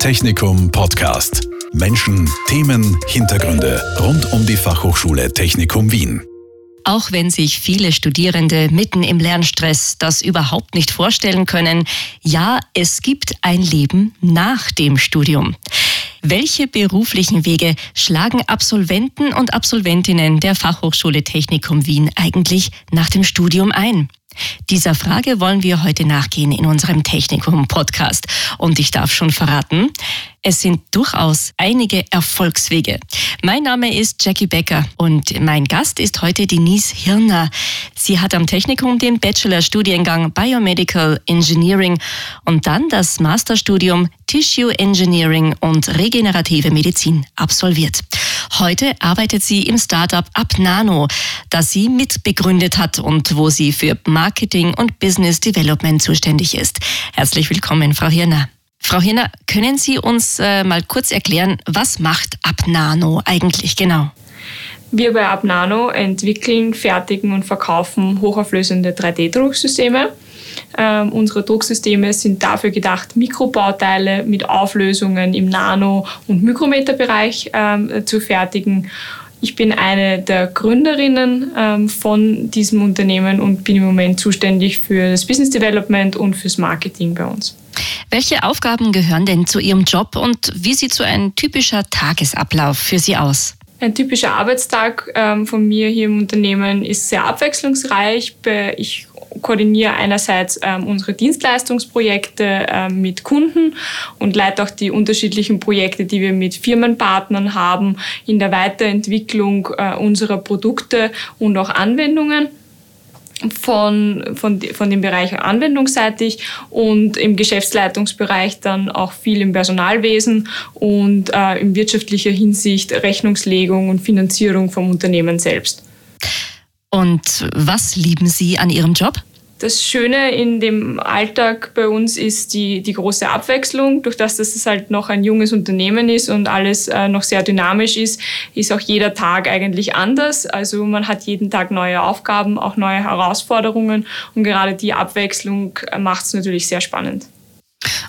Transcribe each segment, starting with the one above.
Technikum Podcast. Menschen, Themen, Hintergründe rund um die Fachhochschule Technikum Wien. Auch wenn sich viele Studierende mitten im Lernstress das überhaupt nicht vorstellen können, ja, es gibt ein Leben nach dem Studium. Welche beruflichen Wege schlagen Absolventen und Absolventinnen der Fachhochschule Technikum Wien eigentlich nach dem Studium ein? Dieser Frage wollen wir heute nachgehen in unserem Technikum-Podcast. Und ich darf schon verraten, es sind durchaus einige Erfolgswege. Mein Name ist Jackie Becker und mein Gast ist heute Denise Hirner. Sie hat am Technikum den Bachelorstudiengang Biomedical Engineering und dann das Masterstudium Tissue Engineering und regenerative Medizin absolviert. Heute arbeitet sie im Startup Abnano, das sie mitbegründet hat und wo sie für Marketing und Business Development zuständig ist. Herzlich willkommen, Frau Hirner. Frau Hirner, können Sie uns äh, mal kurz erklären, was macht Abnano eigentlich genau? Wir bei Abnano entwickeln, fertigen und verkaufen hochauflösende 3D-Drucksysteme. Ähm, unsere Drucksysteme sind dafür gedacht, Mikrobauteile mit Auflösungen im Nano- und Mikrometerbereich ähm, zu fertigen. Ich bin eine der Gründerinnen ähm, von diesem Unternehmen und bin im Moment zuständig für das Business Development und fürs Marketing bei uns. Welche Aufgaben gehören denn zu Ihrem Job und wie sieht so ein typischer Tagesablauf für Sie aus? Ein typischer Arbeitstag ähm, von mir hier im Unternehmen ist sehr abwechslungsreich. Ich koordiniere einerseits ähm, unsere Dienstleistungsprojekte ähm, mit Kunden und leite auch die unterschiedlichen Projekte, die wir mit Firmenpartnern haben, in der Weiterentwicklung äh, unserer Produkte und auch Anwendungen von, von, von dem Bereich anwendungsseitig und im Geschäftsleitungsbereich dann auch viel im Personalwesen und äh, in wirtschaftlicher Hinsicht Rechnungslegung und Finanzierung vom Unternehmen selbst. Und was lieben Sie an Ihrem Job? Das Schöne in dem Alltag bei uns ist die, die große Abwechslung. Durch das, dass es halt noch ein junges Unternehmen ist und alles äh, noch sehr dynamisch ist, ist auch jeder Tag eigentlich anders. Also man hat jeden Tag neue Aufgaben, auch neue Herausforderungen und gerade die Abwechslung macht es natürlich sehr spannend.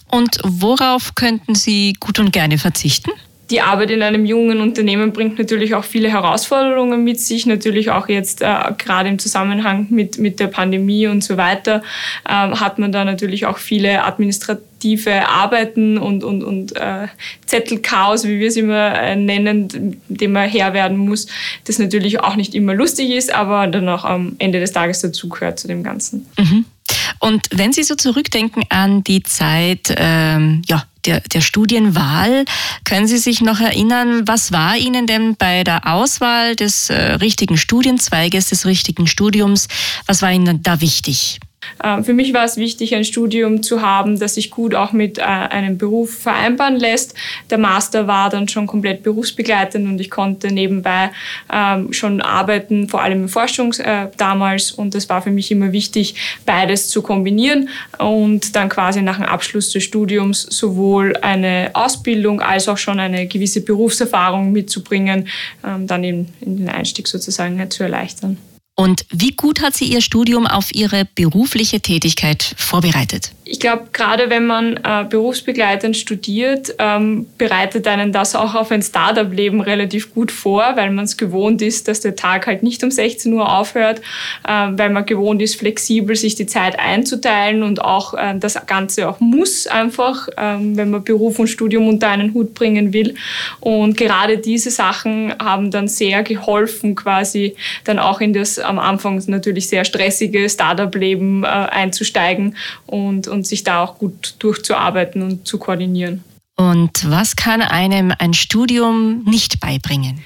Und worauf könnten Sie gut und gerne verzichten? Die Arbeit in einem jungen Unternehmen bringt natürlich auch viele Herausforderungen mit sich, natürlich auch jetzt äh, gerade im Zusammenhang mit, mit der Pandemie und so weiter, äh, hat man da natürlich auch viele administrative Arbeiten und, und, und äh, Zettelchaos, wie wir es immer äh, nennen, dem man Herr werden muss, das natürlich auch nicht immer lustig ist, aber dann auch am Ende des Tages dazugehört zu dem Ganzen. Mhm. Und wenn Sie so zurückdenken an die Zeit, ähm, ja, der, der Studienwahl. Können Sie sich noch erinnern, was war Ihnen denn bei der Auswahl des äh, richtigen Studienzweiges, des richtigen Studiums, was war Ihnen da wichtig? Äh, für mich war es wichtig, ein Studium zu haben, das sich gut auch mit äh, einem Beruf vereinbaren lässt. Der Master war dann schon komplett berufsbegleitend und ich konnte nebenbei ähm, schon arbeiten, vor allem in Forschung äh, damals. Und es war für mich immer wichtig, beides zu kombinieren und dann quasi nach dem Abschluss des Studiums sowohl eine Ausbildung als auch schon eine gewisse Berufserfahrung mitzubringen, ähm, dann eben den Einstieg sozusagen zu erleichtern. Und wie gut hat sie ihr Studium auf ihre berufliche Tätigkeit vorbereitet? Ich glaube, gerade wenn man äh, berufsbegleitend studiert, ähm, bereitet einen das auch auf ein Startup-Leben relativ gut vor, weil man es gewohnt ist, dass der Tag halt nicht um 16 Uhr aufhört, äh, weil man gewohnt ist, flexibel sich die Zeit einzuteilen und auch äh, das Ganze auch muss einfach, ähm, wenn man Beruf und Studium unter einen Hut bringen will. Und gerade diese Sachen haben dann sehr geholfen, quasi dann auch in das am Anfang natürlich sehr stressige Startup-Leben äh, einzusteigen und, und sich da auch gut durchzuarbeiten und zu koordinieren. Und was kann einem ein Studium nicht beibringen?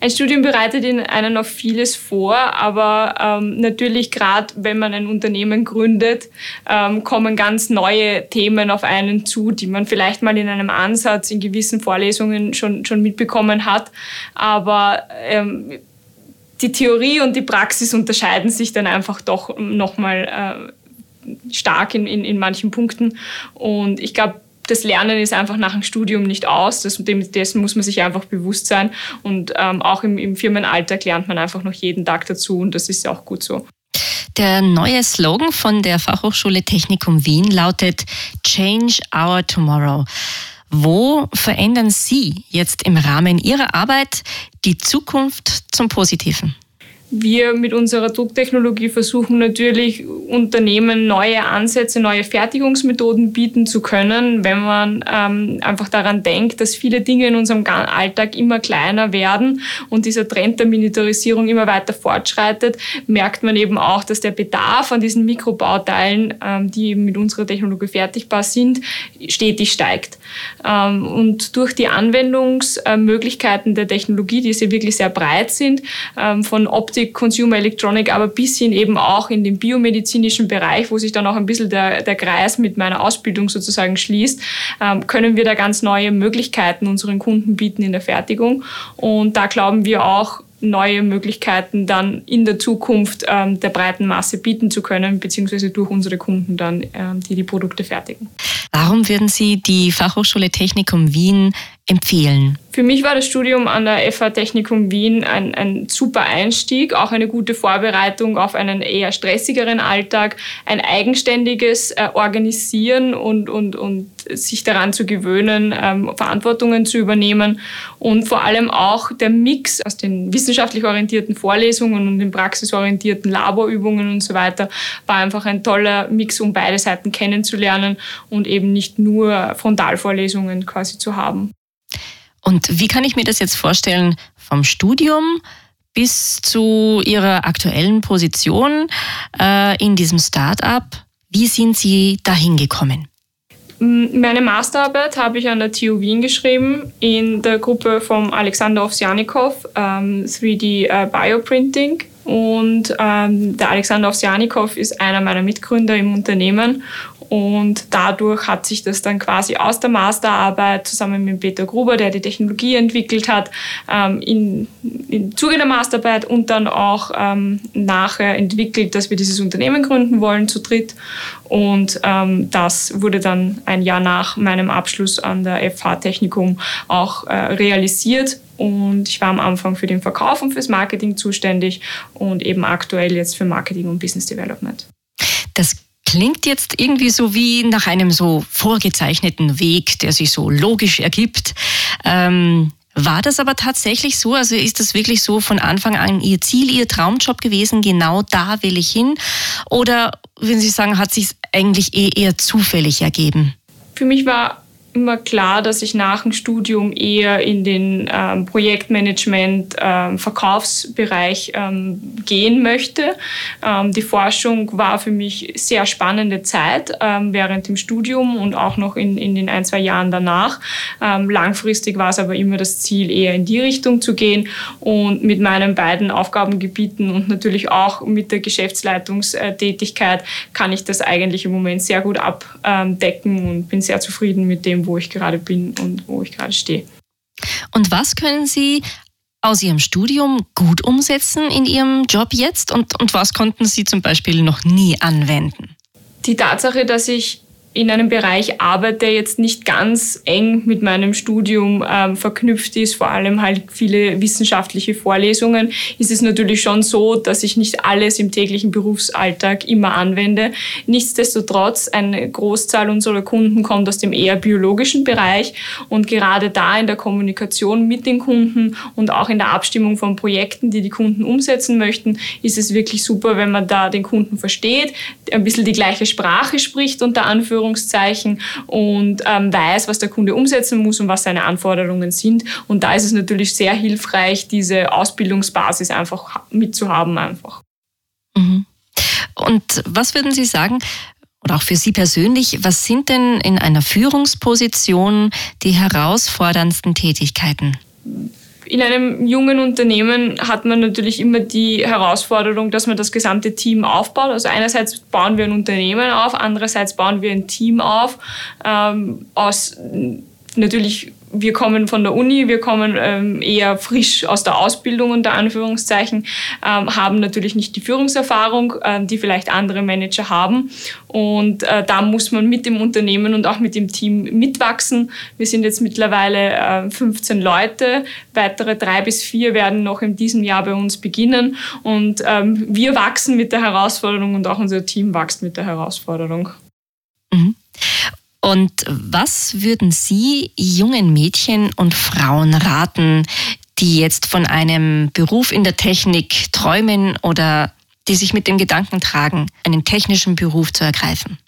Ein Studium bereitet Ihnen einen auf vieles vor, aber ähm, natürlich gerade, wenn man ein Unternehmen gründet, ähm, kommen ganz neue Themen auf einen zu, die man vielleicht mal in einem Ansatz in gewissen Vorlesungen schon, schon mitbekommen hat. Aber ähm, die Theorie und die Praxis unterscheiden sich dann einfach doch nochmal äh, stark in, in, in manchen Punkten. Und ich glaube, das Lernen ist einfach nach dem Studium nicht aus. Das, dessen muss man sich einfach bewusst sein. Und ähm, auch im, im Firmenalltag lernt man einfach noch jeden Tag dazu und das ist auch gut so. Der neue Slogan von der Fachhochschule Technikum Wien lautet Change Our Tomorrow. Wo verändern Sie jetzt im Rahmen Ihrer Arbeit die Zukunft zum Positiven? Wir mit unserer Drucktechnologie versuchen natürlich Unternehmen neue Ansätze, neue Fertigungsmethoden bieten zu können, wenn man ähm, einfach daran denkt, dass viele Dinge in unserem Alltag immer kleiner werden und dieser Trend der Miniaturisierung immer weiter fortschreitet, merkt man eben auch, dass der Bedarf an diesen Mikrobauteilen, ähm, die eben mit unserer Technologie fertigbar sind, stetig steigt. Ähm, und durch die Anwendungsmöglichkeiten der Technologie, die sehr wirklich sehr breit sind, ähm, von Optik Consumer Electronic, aber bis hin eben auch in den biomedizinischen Bereich, wo sich dann auch ein bisschen der, der Kreis mit meiner Ausbildung sozusagen schließt, ähm, können wir da ganz neue Möglichkeiten unseren Kunden bieten in der Fertigung. Und da glauben wir auch, neue Möglichkeiten dann in der Zukunft ähm, der breiten Masse bieten zu können, beziehungsweise durch unsere Kunden dann, ähm, die die Produkte fertigen. Warum würden Sie die Fachhochschule Technikum Wien empfehlen? Für mich war das Studium an der FH Technikum Wien ein, ein super Einstieg, auch eine gute Vorbereitung auf einen eher stressigeren Alltag, ein eigenständiges äh, Organisieren und, und, und sich daran zu gewöhnen, ähm, Verantwortungen zu übernehmen und vor allem auch der Mix aus den wissenschaftlich orientierten Vorlesungen und den praxisorientierten Laborübungen und so weiter war einfach ein toller Mix, um beide Seiten kennenzulernen und eben nicht nur Frontalvorlesungen quasi zu haben. Und wie kann ich mir das jetzt vorstellen vom Studium bis zu Ihrer aktuellen Position äh, in diesem Start-up? Wie sind Sie dahin gekommen? Meine Masterarbeit habe ich an der TU Wien geschrieben in der Gruppe von Alexander Ovsjanikov, ähm, 3D äh, Bioprinting. Und ähm, der Alexander Ovsjanikov ist einer meiner Mitgründer im Unternehmen und dadurch hat sich das dann quasi aus der Masterarbeit zusammen mit Peter Gruber, der die Technologie entwickelt hat, ähm, in, im Zuge der Masterarbeit und dann auch ähm, nachher entwickelt, dass wir dieses Unternehmen gründen wollen zu dritt. Und ähm, das wurde dann ein Jahr nach meinem Abschluss an der FH Technikum auch äh, realisiert. Und ich war am Anfang für den Verkauf und fürs Marketing zuständig und eben aktuell jetzt für Marketing und Business Development. Das klingt jetzt irgendwie so wie nach einem so vorgezeichneten Weg, der sich so logisch ergibt. Ähm, war das aber tatsächlich so? Also ist das wirklich so von Anfang an Ihr Ziel, Ihr Traumjob gewesen? Genau da will ich hin? Oder, wenn Sie sagen, hat sich eigentlich eh eher zufällig ergeben? Für mich war immer klar, dass ich nach dem Studium eher in den ähm, Projektmanagement, ähm, Verkaufsbereich ähm, gehen möchte. Ähm, die Forschung war für mich sehr spannende Zeit ähm, während dem Studium und auch noch in, in den ein, zwei Jahren danach. Ähm, langfristig war es aber immer das Ziel, eher in die Richtung zu gehen und mit meinen beiden Aufgabengebieten und natürlich auch mit der Geschäftsleitungstätigkeit kann ich das eigentlich im Moment sehr gut abdecken und bin sehr zufrieden mit dem, wo ich gerade bin und wo ich gerade stehe. Und was können Sie aus Ihrem Studium gut umsetzen in Ihrem Job jetzt und, und was konnten Sie zum Beispiel noch nie anwenden? Die Tatsache, dass ich in einem Bereich arbeite, der jetzt nicht ganz eng mit meinem Studium ähm, verknüpft ist, vor allem halt viele wissenschaftliche Vorlesungen, ist es natürlich schon so, dass ich nicht alles im täglichen Berufsalltag immer anwende. Nichtsdestotrotz, eine Großzahl unserer Kunden kommt aus dem eher biologischen Bereich und gerade da in der Kommunikation mit den Kunden und auch in der Abstimmung von Projekten, die die Kunden umsetzen möchten, ist es wirklich super, wenn man da den Kunden versteht, ein bisschen die gleiche Sprache spricht unter Anführungszeichen Anführungszeichen und ähm, weiß, was der Kunde umsetzen muss und was seine Anforderungen sind. Und da ist es natürlich sehr hilfreich, diese Ausbildungsbasis einfach mitzuhaben einfach. Mhm. Und was würden Sie sagen, oder auch für Sie persönlich, was sind denn in einer Führungsposition die herausforderndsten Tätigkeiten? In einem jungen Unternehmen hat man natürlich immer die Herausforderung, dass man das gesamte Team aufbaut. Also einerseits bauen wir ein Unternehmen auf, andererseits bauen wir ein Team auf ähm, aus natürlich wir kommen von der Uni, wir kommen ähm, eher frisch aus der Ausbildung unter Anführungszeichen, ähm, haben natürlich nicht die Führungserfahrung, ähm, die vielleicht andere Manager haben. Und äh, da muss man mit dem Unternehmen und auch mit dem Team mitwachsen. Wir sind jetzt mittlerweile äh, 15 Leute, weitere drei bis vier werden noch in diesem Jahr bei uns beginnen. Und ähm, wir wachsen mit der Herausforderung und auch unser Team wächst mit der Herausforderung. Mhm. Und was würden Sie jungen Mädchen und Frauen raten, die jetzt von einem Beruf in der Technik träumen oder die sich mit dem Gedanken tragen, einen technischen Beruf zu ergreifen?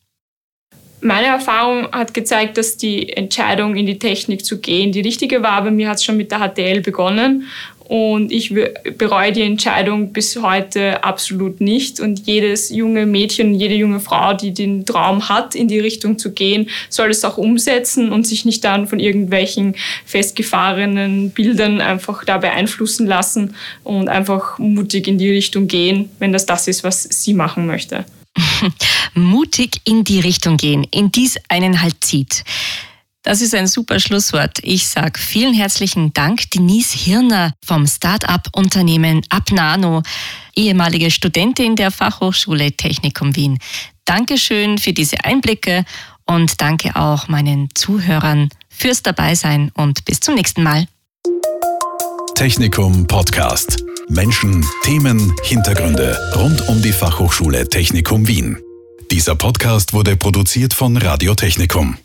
Meine Erfahrung hat gezeigt, dass die Entscheidung, in die Technik zu gehen, die richtige war. Bei mir hat es schon mit der HTL begonnen und ich bereue die Entscheidung bis heute absolut nicht. Und jedes junge Mädchen, jede junge Frau, die den Traum hat, in die Richtung zu gehen, soll es auch umsetzen und sich nicht dann von irgendwelchen festgefahrenen Bildern einfach da beeinflussen lassen und einfach mutig in die Richtung gehen, wenn das das ist, was sie machen möchte. mutig in die Richtung gehen, in dies einen halt zieht. Das ist ein super Schlusswort. Ich sage vielen herzlichen Dank, Denise Hirner vom Start-up-Unternehmen Abnano, ehemalige Studentin der Fachhochschule Technikum Wien. Dankeschön für diese Einblicke und danke auch meinen Zuhörern fürs Dabeisein und bis zum nächsten Mal. Technikum Podcast. Menschen, Themen, Hintergründe rund um die Fachhochschule Technikum Wien. Dieser Podcast wurde produziert von Radio Technikum.